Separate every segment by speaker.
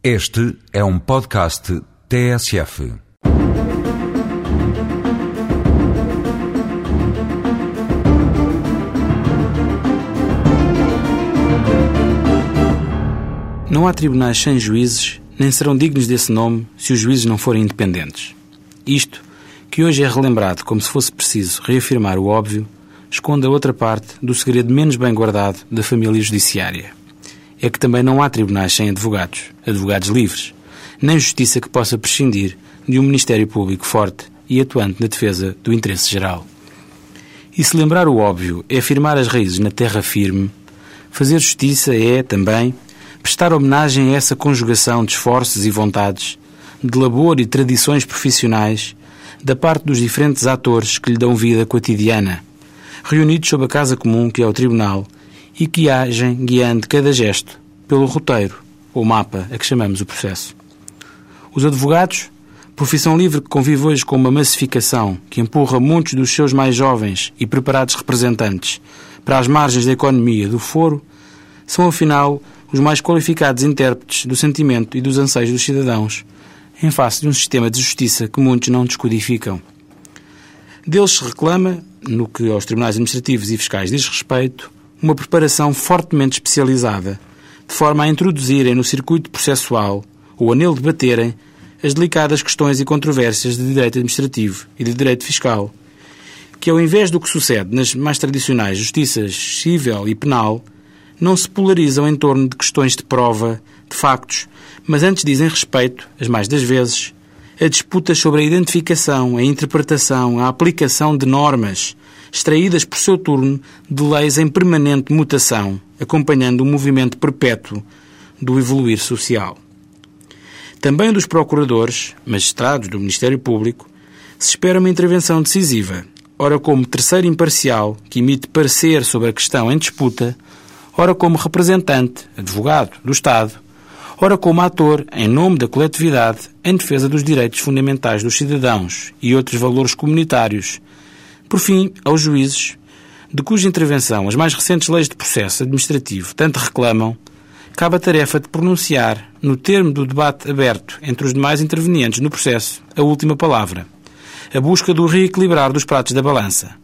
Speaker 1: Este é um podcast TSF.
Speaker 2: Não há tribunais sem juízes, nem serão dignos desse nome se os juízes não forem independentes. Isto, que hoje é relembrado como se fosse preciso reafirmar o óbvio, esconde a outra parte do segredo menos bem guardado da família judiciária. É que também não há tribunais sem advogados, advogados livres, nem justiça que possa prescindir de um Ministério Público forte e atuante na defesa do interesse geral. E se lembrar o óbvio é afirmar as raízes na terra firme, fazer justiça é, também, prestar homenagem a essa conjugação de esforços e vontades, de labor e tradições profissionais da parte dos diferentes atores que lhe dão vida cotidiana, reunidos sob a casa comum que é o Tribunal e que agem guiando cada gesto pelo roteiro ou mapa a que chamamos o processo. Os advogados, profissão livre que convive hoje com uma massificação que empurra muitos dos seus mais jovens e preparados representantes para as margens da economia do foro, são afinal os mais qualificados intérpretes do sentimento e dos anseios dos cidadãos, em face de um sistema de justiça que muitos não descodificam. Deles se reclama, no que aos tribunais administrativos e fiscais diz respeito, uma preparação fortemente especializada, de forma a introduzirem no circuito processual, ou a nele debaterem, as delicadas questões e controvérsias de direito administrativo e de direito fiscal, que ao invés do que sucede nas mais tradicionais justiças civil e penal, não se polarizam em torno de questões de prova, de factos, mas antes dizem respeito, as mais das vezes, a disputas sobre a identificação, a interpretação, a aplicação de normas, extraídas por seu turno de leis em permanente mutação, acompanhando o movimento perpétuo do evoluir social. Também dos procuradores, magistrados do Ministério Público, se espera uma intervenção decisiva, ora como terceiro imparcial que emite parecer sobre a questão em disputa, ora como representante, advogado do Estado, ora como ator, em nome da coletividade, em defesa dos direitos fundamentais dos cidadãos e outros valores comunitários. Por fim, aos juízes, de cuja intervenção as mais recentes leis de processo administrativo tanto reclamam, cabe a tarefa de pronunciar, no termo do debate aberto entre os demais intervenientes no processo, a última palavra. A busca do reequilibrar dos pratos da balança.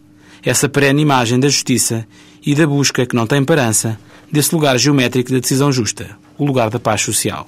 Speaker 2: Essa perene imagem da justiça e da busca, que não tem parança, desse lugar geométrico da decisão justa, o lugar da paz social.